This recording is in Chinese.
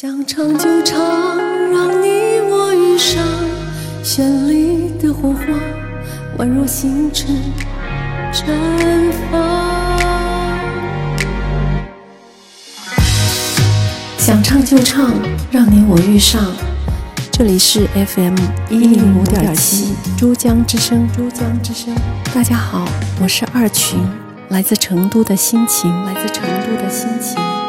想唱就唱让你我遇上绚丽的火花宛若星辰绽放。想唱就唱让你我遇上这里是 fm 一零五点七珠江之声珠江之声。大家好我是二群来自成都的心情来自成都的心情。